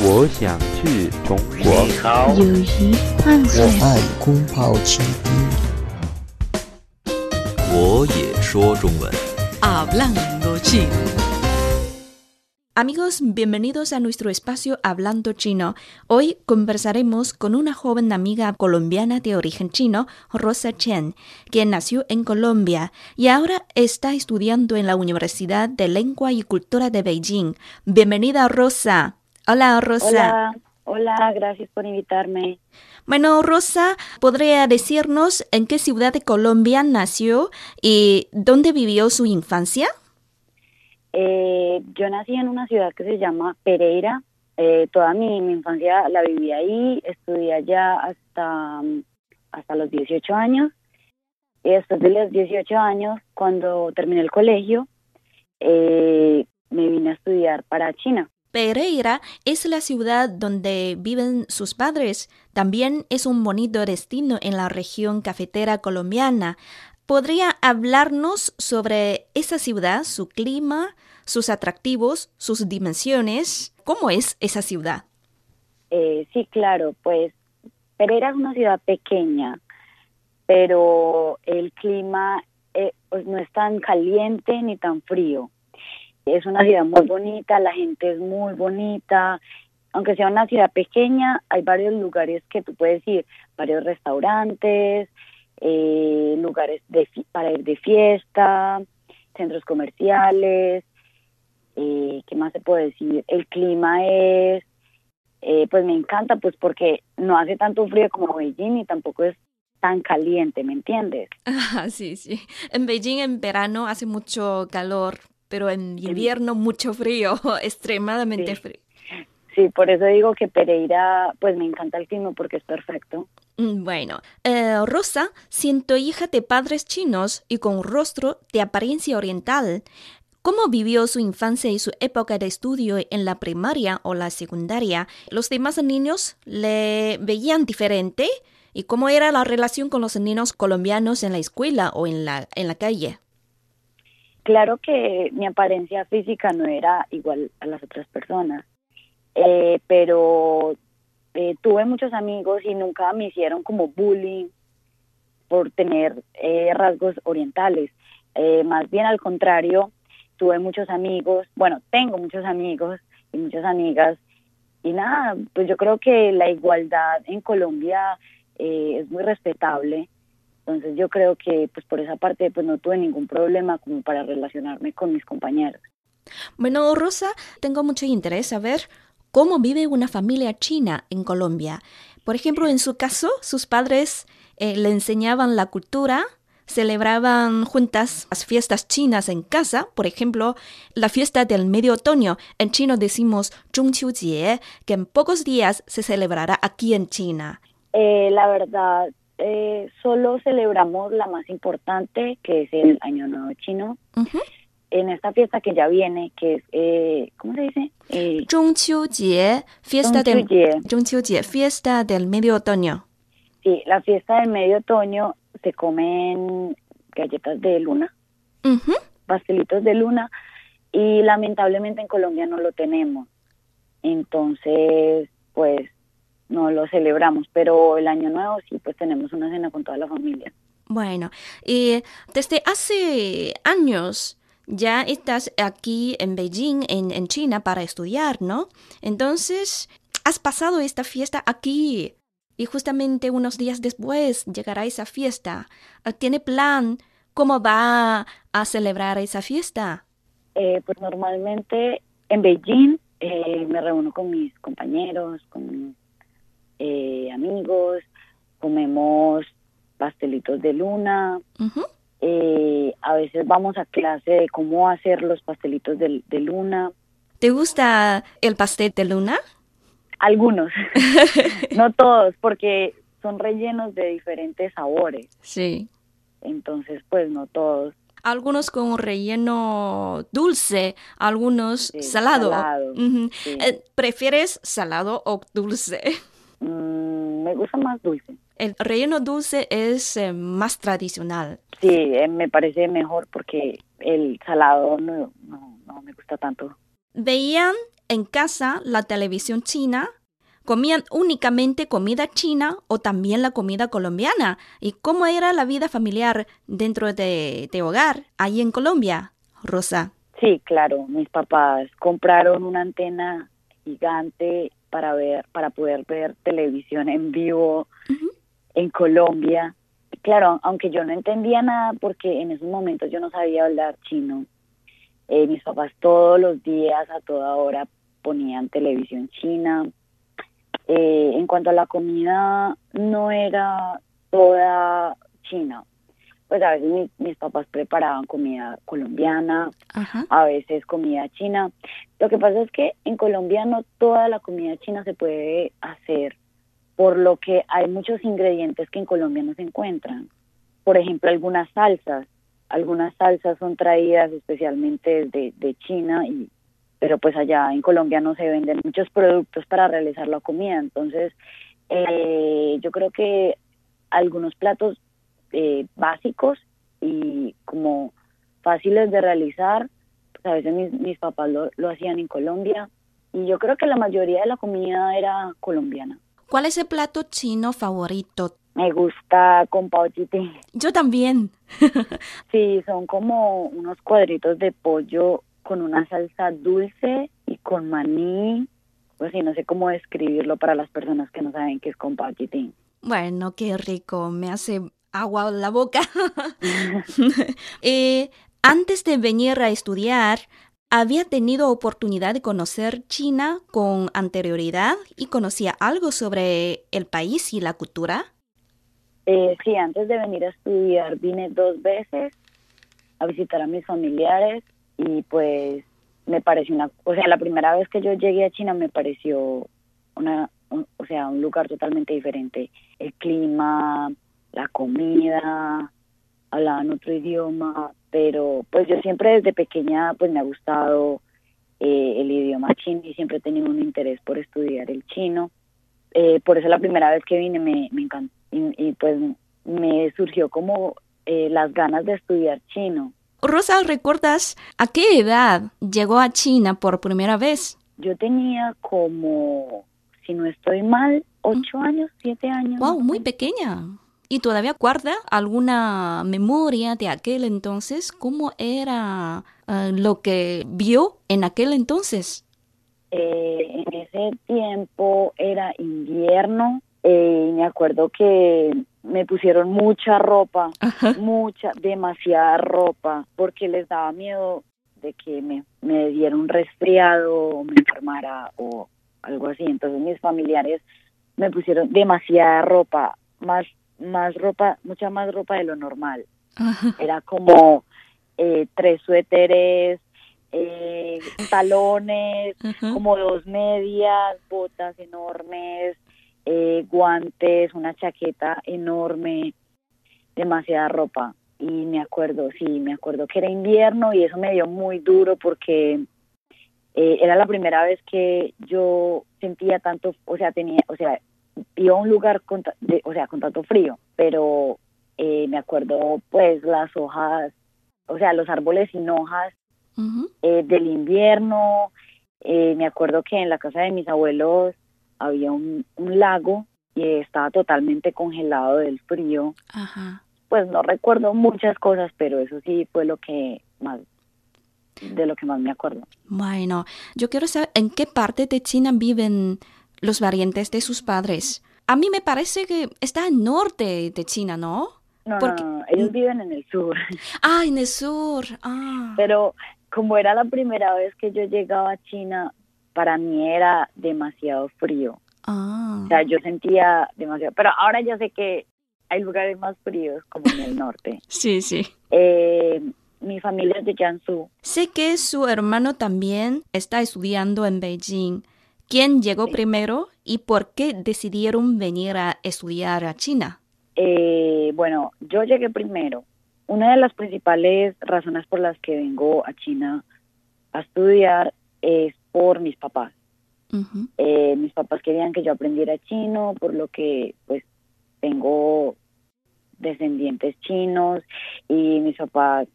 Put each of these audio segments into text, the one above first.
我想去中国。你好，友谊换我算爱空泡倾听。我也说中文。 Hablando chino. Amigos, bienvenidos a nuestro espacio Hablando Chino. Hoy conversaremos con una joven amiga colombiana de origen chino, Rosa Chen, quien nació en Colombia y ahora está estudiando en la Universidad de Lengua y Cultura de Beijing. Bienvenida, Rosa. Hola, Rosa. Hola, hola, gracias por invitarme. Bueno, Rosa, ¿podría decirnos en qué ciudad de Colombia nació y dónde vivió su infancia? Eh, yo nací en una ciudad que se llama Pereira. Eh, toda mi, mi infancia la viví ahí, estudié allá hasta, hasta los 18 años. Y después de los 18 años, cuando terminé el colegio, eh, me vine a estudiar para China. Pereira es la ciudad donde viven sus padres. También es un bonito destino en la región cafetera colombiana. ¿Podría hablarnos sobre esa ciudad, su clima, sus atractivos, sus dimensiones? ¿Cómo es esa ciudad? Eh, sí, claro, pues Pereira es una ciudad pequeña, pero el clima eh, pues no es tan caliente ni tan frío. Es una ciudad muy bonita, la gente es muy bonita. Aunque sea una ciudad pequeña, hay varios lugares que tú puedes ir, varios restaurantes, eh, lugares para ir de fiesta, centros comerciales. Eh, ¿Qué más se puede decir? El clima es eh, pues me encanta pues porque no hace tanto frío como Beijing y tampoco es tan caliente, ¿me entiendes? Ah, sí, sí. En Beijing en verano hace mucho calor, pero en invierno mucho frío, extremadamente Sí. frío. Sí, por eso digo que Pereira pues me encanta el clima porque es perfecto. Mm, Bueno, eh, Rosa, siendo hija de padres chinos y con rostro de apariencia oriental, ¿cómo vivió su infancia y su época de estudio en la primaria o la secundaria? ¿Los demás niños le veían diferente? ¿Y cómo era la relación con los niños colombianos en la escuela o en la, en la calle? Claro que mi apariencia física no era igual a las otras personas, eh, pero eh, tuve muchos amigos y nunca me hicieron como bullying por tener eh, rasgos orientales. Eh, más bien al contrario, tuve muchos amigos, bueno, tengo muchos amigos y muchas amigas. Y nada, pues yo creo que la igualdad en Colombia eh, es muy respetable. Entonces yo creo que pues por esa parte pues no tuve ningún problema como para relacionarme con mis compañeros. Bueno, Rosa, tengo mucho interés saber cómo vive una familia china en Colombia. Por ejemplo, en su caso, sus padres eh, le enseñaban la cultura, celebraban juntas las fiestas chinas en casa, por ejemplo, la fiesta del medio otoño. En chino decimos Zhongqiujie, que en pocos días se celebrará aquí en China. Eh, la verdad, eh, solo celebramos la más importante, que es el Año Nuevo Chino. En esta fiesta que ya viene, que es, eh, ¿cómo se dice? Eh, Zhongqiujie, fiesta del. Zhongqiujie, fiesta del medio otoño. sí, la fiesta del medio otoño se comen galletas de luna, pastelitos de luna, y lamentablemente en Colombia no lo tenemos. Entonces, pues no lo celebramos, pero el Año Nuevo sí, pues tenemos una cena con toda la familia. Bueno, y desde hace años ya estás aquí en Beijing, en, en China, para estudiar, ¿no? Entonces, has pasado esta fiesta aquí y justamente unos días después llegará esa fiesta. ¿Tiene plan cómo va a celebrar esa fiesta? Eh, pues normalmente en Beijing eh, me reúno con mis compañeros, con mis eh, amigos, comemos pastelitos de luna, eh, a veces vamos a clase de cómo hacer los pastelitos de, de luna, ¿Te gusta el pastel de luna? algunos, no todos, porque son rellenos de diferentes sabores, Sí. entonces pues no todos. Algunos con relleno dulce, algunos Sí, salado. salado, sí. Eh, ¿Prefieres salado o dulce? Mm, me gusta más dulce. El relleno dulce es eh, más tradicional. Sí, eh, me parece mejor porque el salado no, no, no me gusta tanto. ¿Veían en casa la televisión china? ¿Comían únicamente comida china o también la comida colombiana? ¿Y cómo era la vida familiar dentro de, de hogar ahí en Colombia, Rosa? Sí, claro, mis papás compraron una antena gigante para ver, para poder ver televisión en vivo en Colombia. Claro, aunque yo no entendía nada porque en esos momentos yo no sabía hablar chino, eh, mis papás todos los días, a toda hora, ponían televisión china. Eh, en cuanto a la comida, no era toda china. Pues a veces mis, papás preparaban comida colombiana, a veces comida china. Lo que pasa es que en Colombia no toda la comida china se puede hacer, por lo que hay muchos ingredientes que en Colombia no se encuentran. Por ejemplo, algunas salsas. Algunas salsas son traídas especialmente de, de China y pero pues allá en Colombia no se venden muchos productos para realizar la comida. Entonces, eh, yo creo que algunos platos eh, básicos y como fáciles de realizar, pues a veces mis, mis papás lo, lo hacían en Colombia y yo creo que la mayoría de la comida era colombiana. ¿Cuál es el plato chino favorito? Me gusta con pao Yo también. sí, son como unos cuadritos de pollo con una salsa dulce y con maní. Pues sí, no sé cómo describirlo para las personas que no saben qué es con pao Bueno, qué rico. Me hace agua en la boca. eh, antes de venir a estudiar, había tenido oportunidad de conocer China con anterioridad y conocía algo sobre el país y la cultura. Eh, sí, antes de venir a estudiar vine dos veces a visitar a mis familiares y pues me pareció una, o sea, la primera vez que yo llegué a China me pareció una, o sea, un lugar totalmente diferente. El clima, la comida, hablaban otro idioma, pero pues yo siempre desde pequeña pues me ha gustado eh, el idioma chino y siempre he tenido un interés por estudiar el chino. Eh, por eso la primera vez que vine me, me encantó y, pues me surgió como eh, las ganas de estudiar chino. Rosa, ¿recuerdas a qué edad llegó a China por primera vez? Yo tenía como, si no estoy mal, ocho años, siete años. Wow, muy pequeña. ¿Y todavía guarda alguna memoria de aquel entonces? ¿Cómo era eh, lo que vio en aquel entonces? Eh, en ese tiempo era invierno eh, y me acuerdo que me pusieron mucha ropa, mucha, demasiada ropa, porque les daba miedo de que me, me diera un resfriado o me enfermara o algo así. Entonces mis familiares me pusieron demasiada ropa, más más ropa, mucha más ropa de lo normal. Era como eh, tres suéteres, eh, pantalones, como dos medias, botas enormes, eh, guantes, una chaqueta enorme, demasiada ropa. Y me acuerdo, sí, me acuerdo que era invierno y eso me dio muy duro porque era la primera vez que yo sentía tanto, o sea, tenía, o sea, iba a un lugar con, o sea, con tanto frío, pero eh, me acuerdo pues las hojas, o sea, los árboles sin hojas eh, del invierno. Eh, me acuerdo que en la casa de mis abuelos había un, lago y estaba totalmente congelado del frío. Pues no recuerdo muchas cosas, pero eso sí fue lo que más de lo que más me acuerdo. Bueno, yo quiero saber en qué parte de China viven los variantes de sus padres. A mí me parece que está al norte de China, ¿no? No, no, ellos viven en el sur. Ah, en el sur. Ah. Pero como era la primera vez que yo llegaba a China, para mí era demasiado frío. Ah. O sea, yo sentía demasiado. Pero ahora ya sé que hay lugares más fríos, como en el norte. sí, sí. Eh, mi familia es de Jiangsu. Sé que su hermano también está estudiando en Beijing. ¿Quién llegó primero y por qué decidieron venir a estudiar a China? Eh, bueno, yo llegué primero. Una de las principales razones por las que vengo a China a estudiar es por mis papás. Eh, mis papás querían que yo aprendiera chino, por lo que pues tengo descendientes chinos y mis papás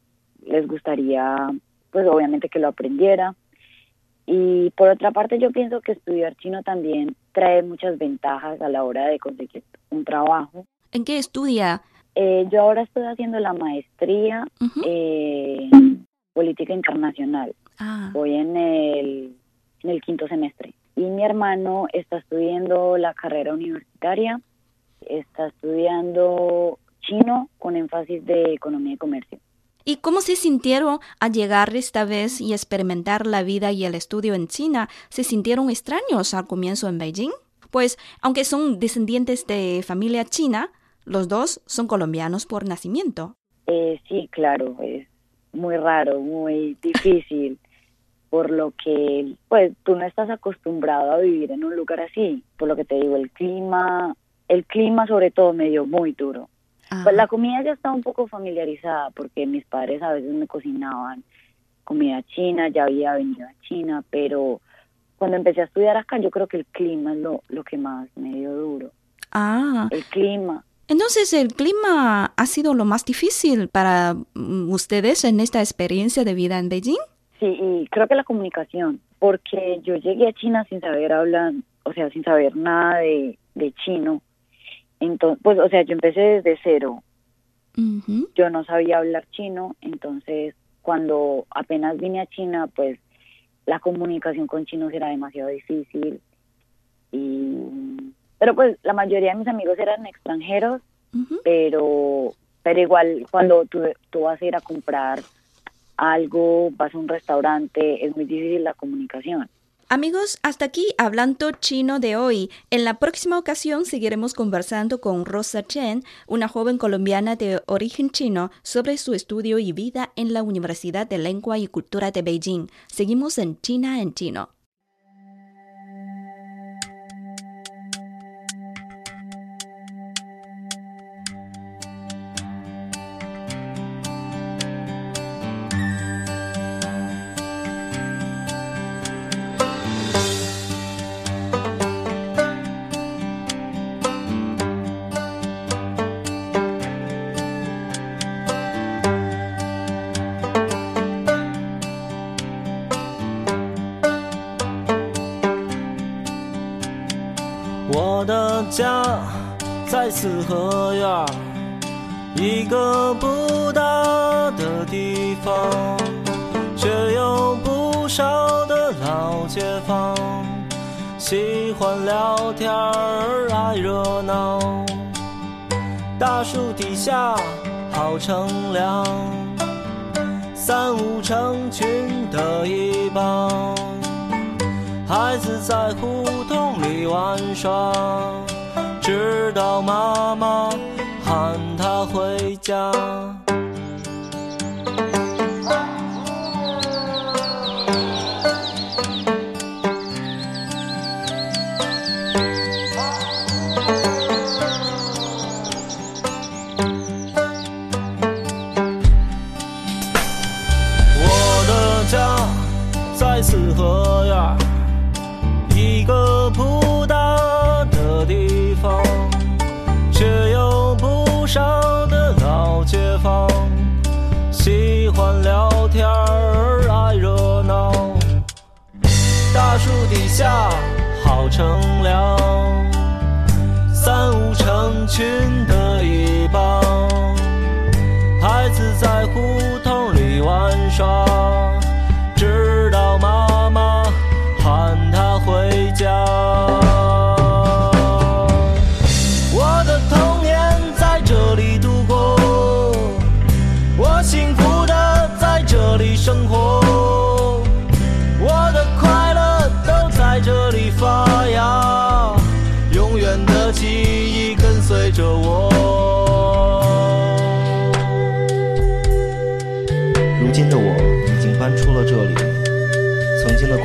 les gustaría pues obviamente que lo aprendiera Y por otra parte, yo pienso que estudiar chino también trae muchas ventajas a la hora de conseguir un trabajo. ¿En qué estudia? Eh, yo ahora estoy haciendo la maestría eh, política internacional. Ah, Voy en el, en el quinto semestre. Y mi hermano está estudiando la carrera universitaria, está estudiando chino con énfasis de economía y comercio. ¿Y cómo se sintieron al llegar esta vez y experimentar la vida y el estudio en China? ¿Se sintieron extraños al comienzo en Beijing? Pues, aunque son descendientes de familia china, los dos son colombianos por nacimiento. Eh, sí, claro, es muy raro, muy difícil, por lo que, pues, tú no estás acostumbrado a vivir en un lugar así. Por lo que te digo, el clima, el clima sobre todo me dio muy duro. Pues la comida ya estaba un poco familiarizada porque mis padres a veces me cocinaban comida china, ya había venido a China, pero cuando empecé a estudiar acá yo creo que el clima es lo, lo que más me dio duro. ah, El clima, entonces el clima ha sido lo más difícil para mm, ustedes en esta experiencia de vida en Beijing. sí, y creo que la comunicación, porque yo llegué a China sin saber hablar, o sea, sin saber nada de, de chino. Entonces, pues, o sea, yo empecé desde cero, yo no sabía hablar chino, entonces cuando apenas vine a China, pues la comunicación con chinos era demasiado difícil. Y pero pues la mayoría de mis amigos eran extranjeros, pero pero igual cuando tú, tú vas a ir a comprar algo, vas a un restaurante, es muy difícil la comunicación. Amigos, hasta aquí hablando chino de hoy. En la próxima ocasión seguiremos conversando con Rosa Chen, una joven colombiana de origen chino, sobre su estudio y vida en la Universidad de Lengua y Cultura de Beijing. Seguimos en China en chino. 在四合院，一个不大的地方，却有不少的老街坊，喜欢聊天儿，爱热闹。大树底下好乘凉，三五成群的一帮。孩子在胡同里玩耍，直到妈妈喊他回家。好乘凉，三五成群的一帮，孩子在胡同里玩耍，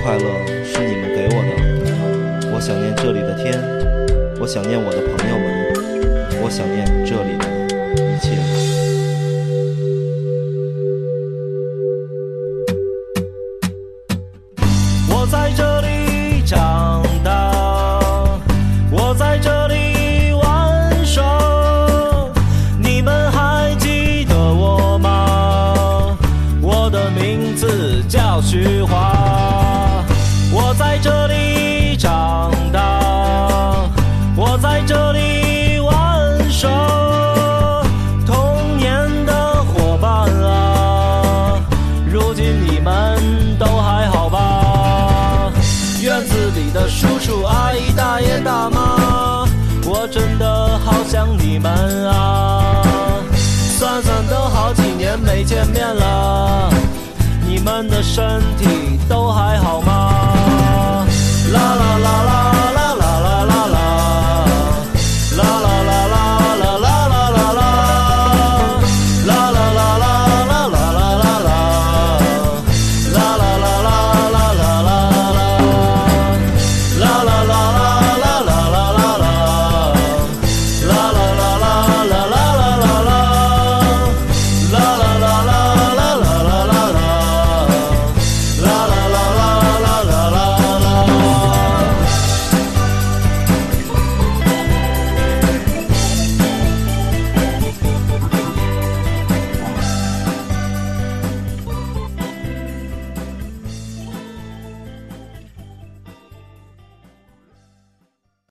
快乐是你们给我的。我想念这里的天，我想念我的朋友们，我想念这里的一切。年没见面了，你们的身体都还好吗？啦啦啦啦。